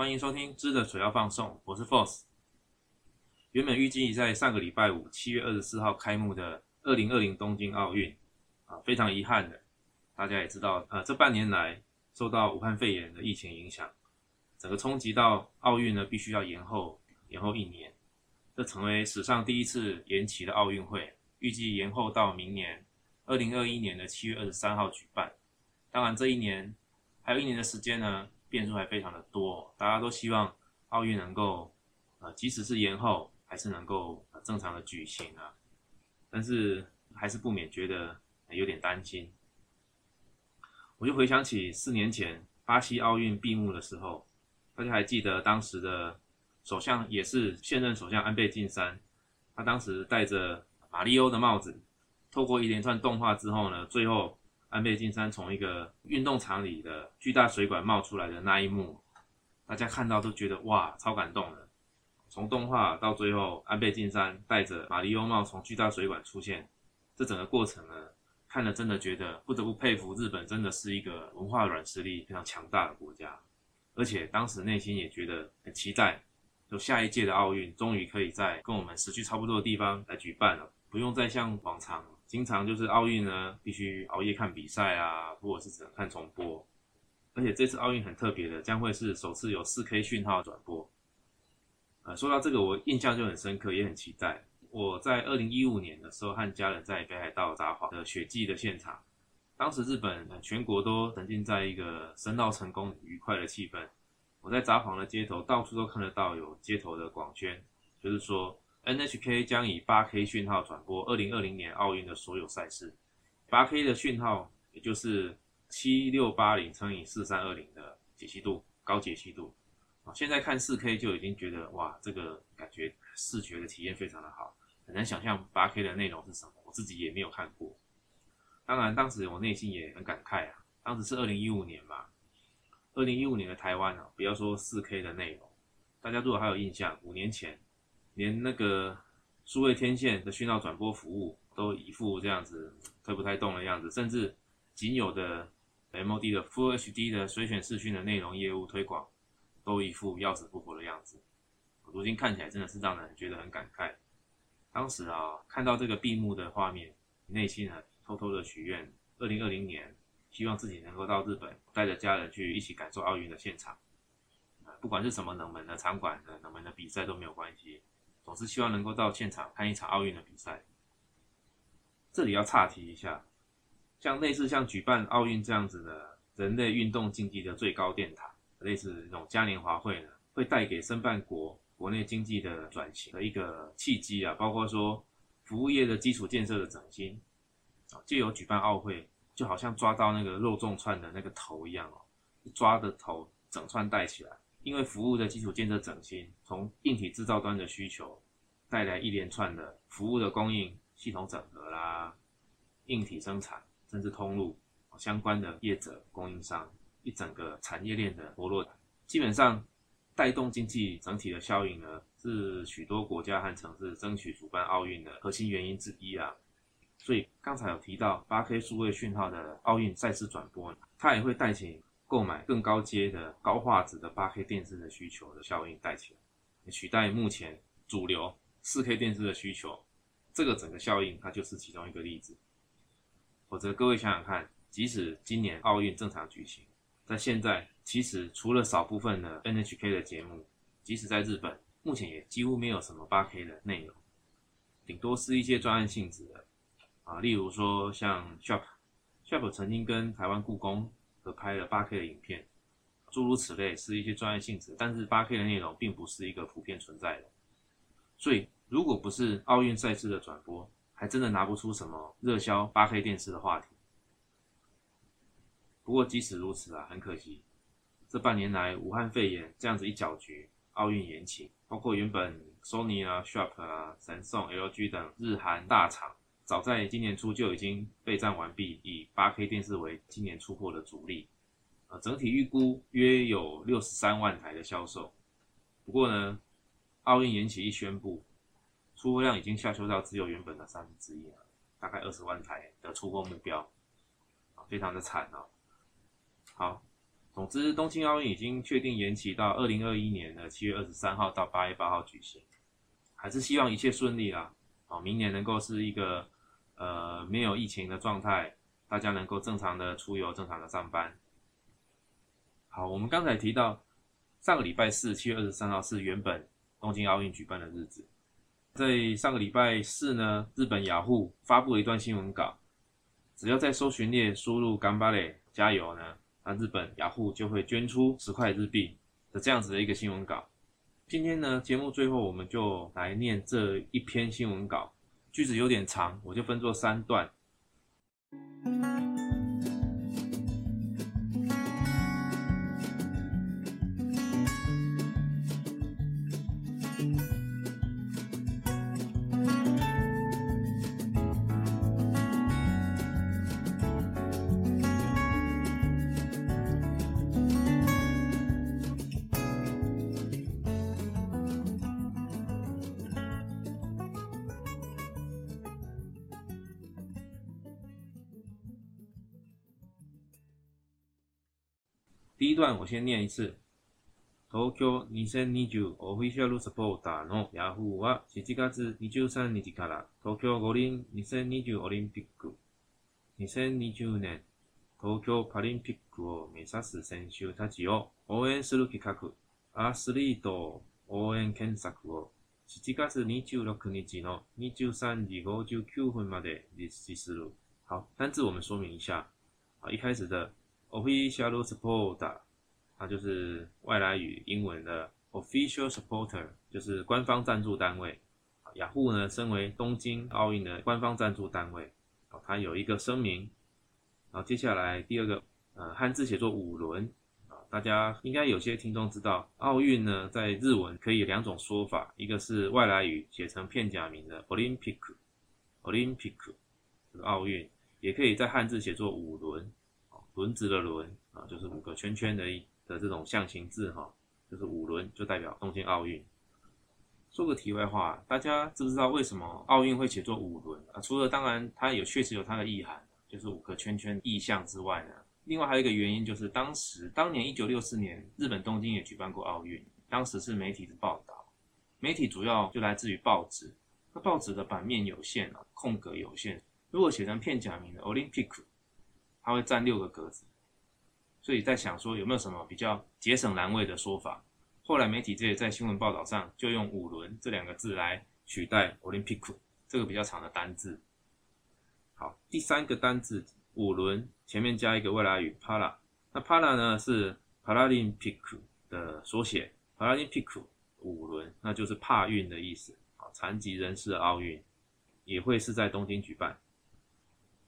欢迎收听《知的主要放送》，我是 Force。原本预计在上个礼拜五，七月二十四号开幕的二零二零东京奥运，啊，非常遗憾的，大家也知道，呃，这半年来受到武汉肺炎的疫情影响，整个冲击到奥运呢，必须要延后，延后一年，这成为史上第一次延期的奥运会，预计延后到明年二零二一年的七月二十三号举办。当然，这一年还有一年的时间呢。变数还非常的多，大家都希望奥运能够，呃，即使是延后，还是能够正常的举行啊。但是还是不免觉得有点担心。我就回想起四年前巴西奥运闭幕的时候，大家还记得当时的首相也是现任首相安倍晋三，他当时戴着马里奥的帽子，透过一连串动画之后呢，最后。安倍晋三从一个运动场里的巨大水管冒出来的那一幕，大家看到都觉得哇，超感动的。从动画到最后，安倍晋三戴着马里欧帽从巨大水管出现，这整个过程呢，看了真的觉得不得不佩服日本，真的是一个文化软实力非常强大的国家。而且当时内心也觉得很期待，就下一届的奥运终于可以在跟我们时区差不多的地方来举办了，不用再像往常。经常就是奥运呢，必须熬夜看比赛啊，或者是只能看重播。而且这次奥运很特别的，将会是首次有 4K 讯号转播。呃，说到这个，我印象就很深刻，也很期待。我在2015年的时候，和家人在北海道札幌的雪季的现场，当时日本全国都沉浸在一个申奥成功愉快的气氛。我在札幌的街头，到处都看得到有街头的广宣，就是说。NHK 将以 8K 讯号转播2020年奥运的所有赛事。8K 的讯号也就是7680乘以4320的解析度，高解析度。啊，现在看 4K 就已经觉得哇，这个感觉视觉的体验非常的好，很难想象 8K 的内容是什么。我自己也没有看过。当然，当时我内心也很感慨啊，当时是2015年嘛，2015年的台湾啊，不要说 4K 的内容，大家如果还有印象，五年前。连那个数位天线的讯号转播服务都一副这样子推不太动的样子，甚至仅有的 M O D 的 Full H D 的随选视讯的内容业务推广都一副要死不活的样子。如今看起来真的是让人觉得很感慨。当时啊，看到这个闭幕的画面，内心啊偷偷的许愿：，二零二零年希望自己能够到日本，带着家人去一起感受奥运的现场。不管是什么冷门的场馆的冷门的比赛都没有关系。总是希望能够到现场看一场奥运的比赛。这里要岔题一下，像类似像举办奥运这样子的，人类运动竞技的最高殿堂，类似那种嘉年华会呢，会带给申办国国内经济的转型的一个契机啊，包括说服务业的基础建设的整新啊，借由举办奥会，就好像抓到那个肉粽串的那个头一样哦，抓的头整串带起来。因为服务的基础建设整新，从硬体制造端的需求，带来一连串的服务的供应系统整合啦，硬体生产甚至通路相关的业者、供应商，一整个产业链的活落。基本上带动经济整体的效应呢，是许多国家和城市争取主办奥运的核心原因之一啊。所以刚才有提到八 K 数位讯号的奥运赛事转播，它也会带起。购买更高阶的高画质的八 K 电视的需求的效应带起来，取代目前主流四 K 电视的需求，这个整个效应它就是其中一个例子。否则各位想想看，即使今年奥运正常举行，在现在其实除了少部分的 NHK 的节目，即使在日本目前也几乎没有什么八 K 的内容，顶多是一些专案性质的啊，例如说像 s h o p s h o p 曾经跟台湾故宫。拍了八 K 的影片，诸如此类是一些专业性质，但是八 K 的内容并不是一个普遍存在的，所以如果不是奥运赛事的转播，还真的拿不出什么热销八 K 电视的话题。不过即使如此啊，很可惜，这半年来武汉肺炎这样子一搅局，奥运延期，包括原本 Sony 啊、Sharp 啊、Samsung、LG 等日韩大厂。早在今年初就已经备战完毕，以 8K 电视为今年出货的主力，呃，整体预估约有六十三万台的销售。不过呢，奥运延期一宣布，出货量已经下修到只有原本的三分之一了，大概二十万台的出货目标，啊，非常的惨哦。好，总之，东京奥运已经确定延期到二零二一年的七月二十三号到八月八号举行，还是希望一切顺利啦。好，明年能够是一个。呃，没有疫情的状态，大家能够正常的出游、正常的上班。好，我们刚才提到，上个礼拜四，七月二十三号是原本东京奥运举办的日子。在上个礼拜四呢，日本雅虎发布了一段新闻稿，只要在搜寻列输入 g a m b a i 加油”呢，那日本雅虎就会捐出十块日币的这样子的一个新闻稿。今天呢，节目最后我们就来念这一篇新闻稿。句子有点长，我就分作三段。第一段我先念一次。東京2020オフィシャルサポーターの Yahoo は7月23日から東京五輪2020オリンピック、2020年東京パリンピックを目指す選手たちを応援する企画、アスリート応援検索を7月26日の23時59分まで実施する。好，单字我们说明一下。一开始的 Official supporter，它就是外来语英文的 official supporter，就是官方赞助单位。雅虎呢，身为东京奥运的官方赞助单位，它有一个声明。然后接下来第二个，呃，汉字写作五轮。啊，大家应该有些听众知道，奥运呢，在日文可以两种说法，一个是外来语写成片假名的 Olympic，Olympic，这个奥运，也可以在汉字写作五轮。轮子的轮啊，就是五个圈圈的的这种象形字哈，就是五轮就代表东京奥运。说个题外话，大家知不知道为什么奥运会写作五轮啊？除了当然它有确实有它的意涵，就是五个圈圈意象之外呢，另外还有一个原因就是当时当年一九六四年日本东京也举办过奥运，当时是媒体的报道，媒体主要就来自于报纸，那报纸的版面有限啊，空格有限，如果写成片假名的 Olympic。它会占六个格子，所以在想说有没有什么比较节省栏位的说法。后来媒体也在新闻报道上就用“五轮”这两个字来取代 “Olympic” 这个比较长的单字。好，第三个单字“五轮”前面加一个未来语 p a r a 那 p a r a 呢是 “Paralympic” 的缩写，“Paralympic” 五轮，那就是帕运的意思。好，残疾人士奥运也会是在东京举办。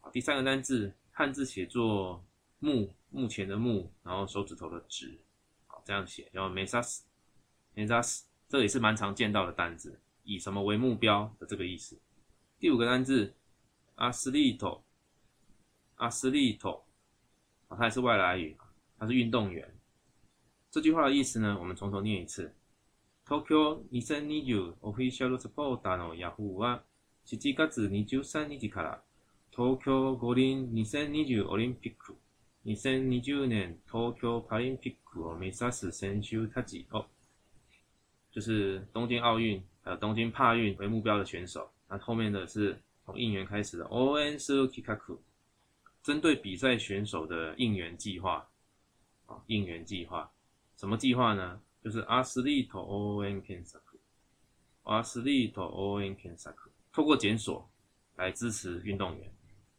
好，第三个单字。汉字写作“目”目前的“目”，然后手指头的“指”，好这样写叫 “mesas”。mesas，这也是蛮常见到的单字，以什么为目标的这个意思。第五个单字 a s l i i t o a s l i t o 它也是外来语，它是运动员。这句话的意思呢，我们从头念一次：Tokyo Nishiniku Official Supporter の Yahoo は7月23日から。東京五林2020ンピック、2020年東京帕林匹克を目指す選手たちを，就是东京奥运还有东京帕运为目标的选手。那后面的是从应援开始的 O N S U K I K A K U，针对比赛选手的应援计划，啊，应援计划，什么计划呢？就是 A S L I T O O N K I N S A K U，A S L I T O O N K I N S A K U，透过检索来支持运动员。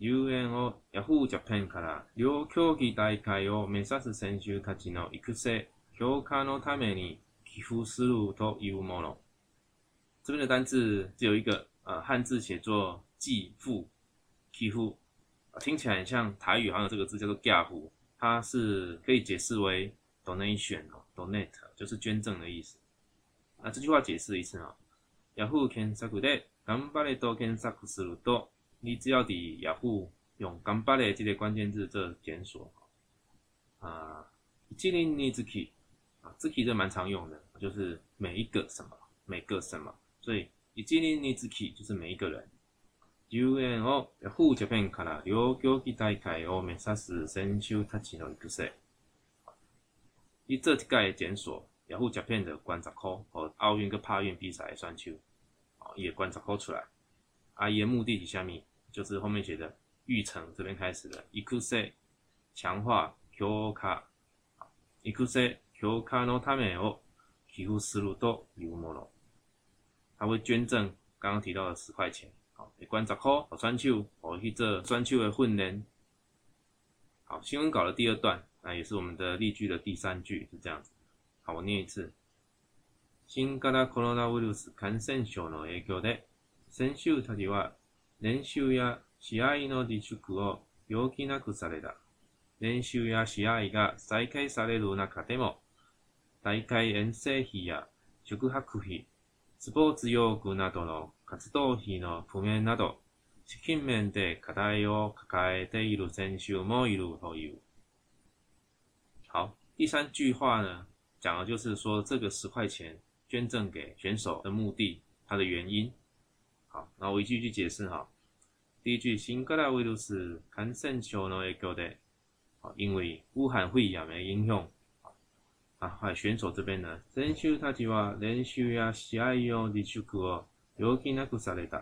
UN をヤフ j じゃペンから両競技大会を目指す選手たちの育成評価のために寄付するというもの。这边的单字只有一个，呃，汉字写作寄付、寄付，听起来像台语，好像这个字叫做“寄付”，它是可以解释为 donation 哦，donate 就是捐赠的意思。啊，这句话解释是哦士的。ヤフー検索で頑張れと検索すると。你只要伫 y a 用干巴”的这个关键字做检索，啊，一即尼尼兹基，啊，兹基是蛮常用的，就是每一个什么，每个什么，所以伊即尼尼兹基就是每一个人。U N O 诶，户只片看啦，有有吉大会哦，美沙斯选手踢钱来去说，伊做一届的检索，Yahoo 片观察科哦，奥运跟帕运比赛选手，哦，也观察科出来，啊，伊的目的是啥物？就是后面写的预成这边开始的，伊库塞强化 Q 卡，啊，伊库塞 Q 卡呢他们也有，几乎思路都幽默了。他会捐赠刚刚提到的十块钱，好，一罐十块，我转手，我去做专区的训练。好，新闻稿的第二段，那也是我们的例句的第三句是这样子。好，我念一次。新型コロナウイルス感染症の影響で、先週たちは練習や試合の自粛を容器なくされた。練習や試合が再開される中でも、大会遠征費や宿泊費、スポーツ用具などの活動費の不明など、資金面で課題を抱えている選手もいるという。好，第三句话呢，讲的就是说这个十块钱捐赠给选手的目的，它的原因。好，那我一句一句解释哈。第一句新格拉维鲁斯，产生笑容的啊，因为武汉肺炎的影响啊，啊，选手这边呢，练习他只话练习啊，喜爱用地区库，尤其那个萨雷达。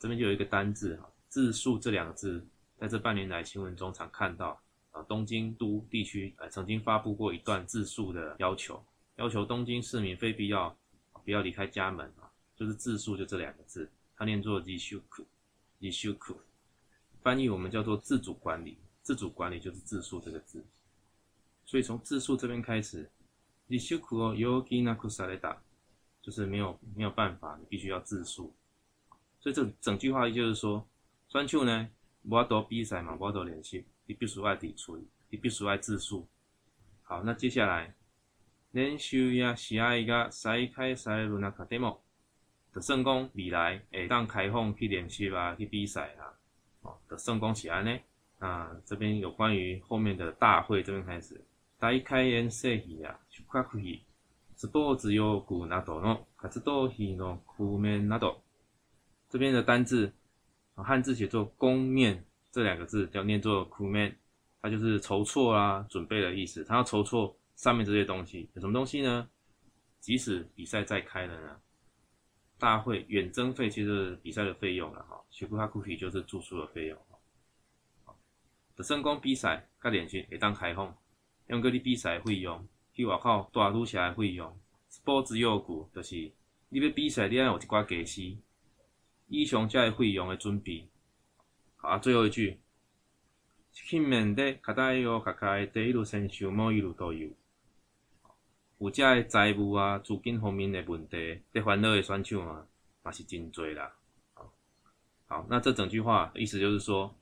这边就有一个单字哈，自述这两个字，在这半年来新闻中常看到啊，东京都地区啊，曾经发布过一段自述的要求，要求东京市民非必要不要离开家门啊，就是自述就这两个字，他念作地区库。立休苦，翻译我们叫做自主管理。自主管理就是自数这个字，所以从自数这边开始，你休苦哦，有基那库萨雷达，就是没有没有办法，你必须要自数。所以这整句话就是说，专球呢，无多比赛嘛，无多练习，你必须爱抵存，你必须爱自数。好，那接下来，连修也喜爱个再开赛不那可得么？的圣公未来会让开放去练习啦，去比赛啊，哦，的圣公是安呢？啊，这边有关于后面的大会，这边开始。大会宴请费啊，出合费、sports 用具等等的活动费的公面等。这边的单字，汉字写作“公面”这两个字，要念作 “kumen”，它就是筹措啊、准备的意思。它要筹措上面这些东西，有什么东西呢？即使比赛再开了呢？大会远征费就是比赛的费用了哈，雪库哈库皮就是住宿的费用哈。好，的争光比赛，甲点心会当开放，用为佮你比赛的费用，去外口带路车的费用，sports 药具，就是你要比赛，你爱有一寡假期，以上才会费用的准备。好，啊、最后一句，去性命在口袋哦，口的第一路伸手每一路都有。物价的财务啊、租金方面的问题，得烦恼的选手啊，也是真多啦。好，好，那这整句话意思就是说，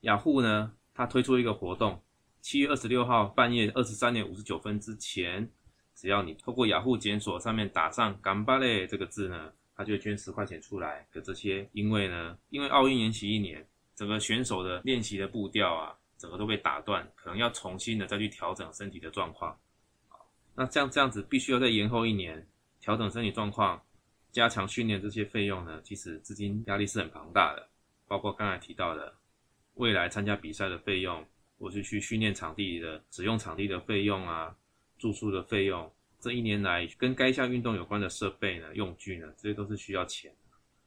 雅虎呢，它推出一个活动，七月二十六号半夜二十三点五十九分之前，只要你透过雅虎检索上面打上“干巴嘞”这个字呢，它就捐十块钱出来。可这些，因为呢，因为奥运延期一年，整个选手的练习的步调啊，整个都被打断，可能要重新的再去调整身体的状况。那这样这样子，必须要再延后一年，调整身体状况，加强训练，这些费用呢，其实资金压力是很庞大的。包括刚才提到的，未来参加比赛的费用，我是去训练场地的使用场地的费用啊，住宿的费用，这一年来跟该项运动有关的设备呢、用具呢，这些都是需要钱。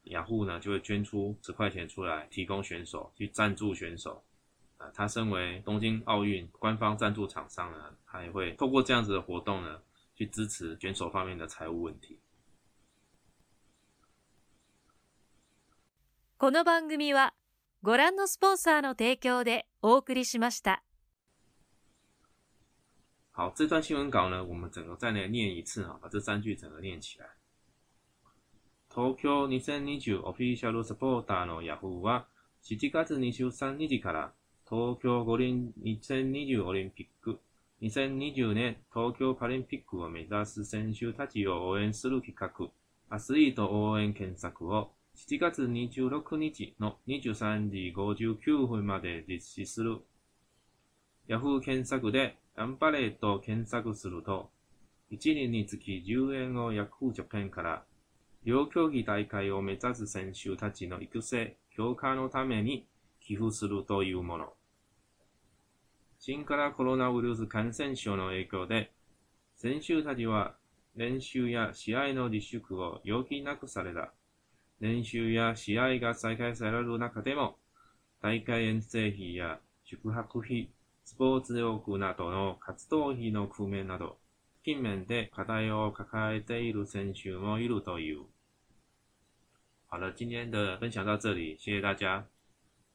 雅虎呢就会捐出十块钱出来，提供选手去赞助选手。啊，他身为东京奥运官方赞助厂商呢，他也会透过这样子的活动呢，去支持选手方面的财务问题。この番組はご覧のスポンサーの提供でお送りしました。好，这段新闻稿呢，我们整个再来念一次哈，把这三句整个念起来。東京2020オフィシャルスポンサーのヤフーは7月23日から。東京五輪2020オリンピック、2020年東京パリンピックを目指す選手たちを応援する企画、アスリート応援検索を7月26日の23時59分まで実施する。Yahoo 検索でンレートを検索すると、1人につき10円を約 a 助 o から、両競技大会を目指す選手たちの育成、強化のために寄付するというもの。新型コロナウイルス感染症の影響で、選手たちは練習や試合の自粛を容儀なくされた。練習や試合が再開される中でも、大会遠征費や宿泊費、スポーツ用具などの活動費の工面など、近面で課題を抱えている選手もいるという。好了，今天的分享到这里，谢谢大家。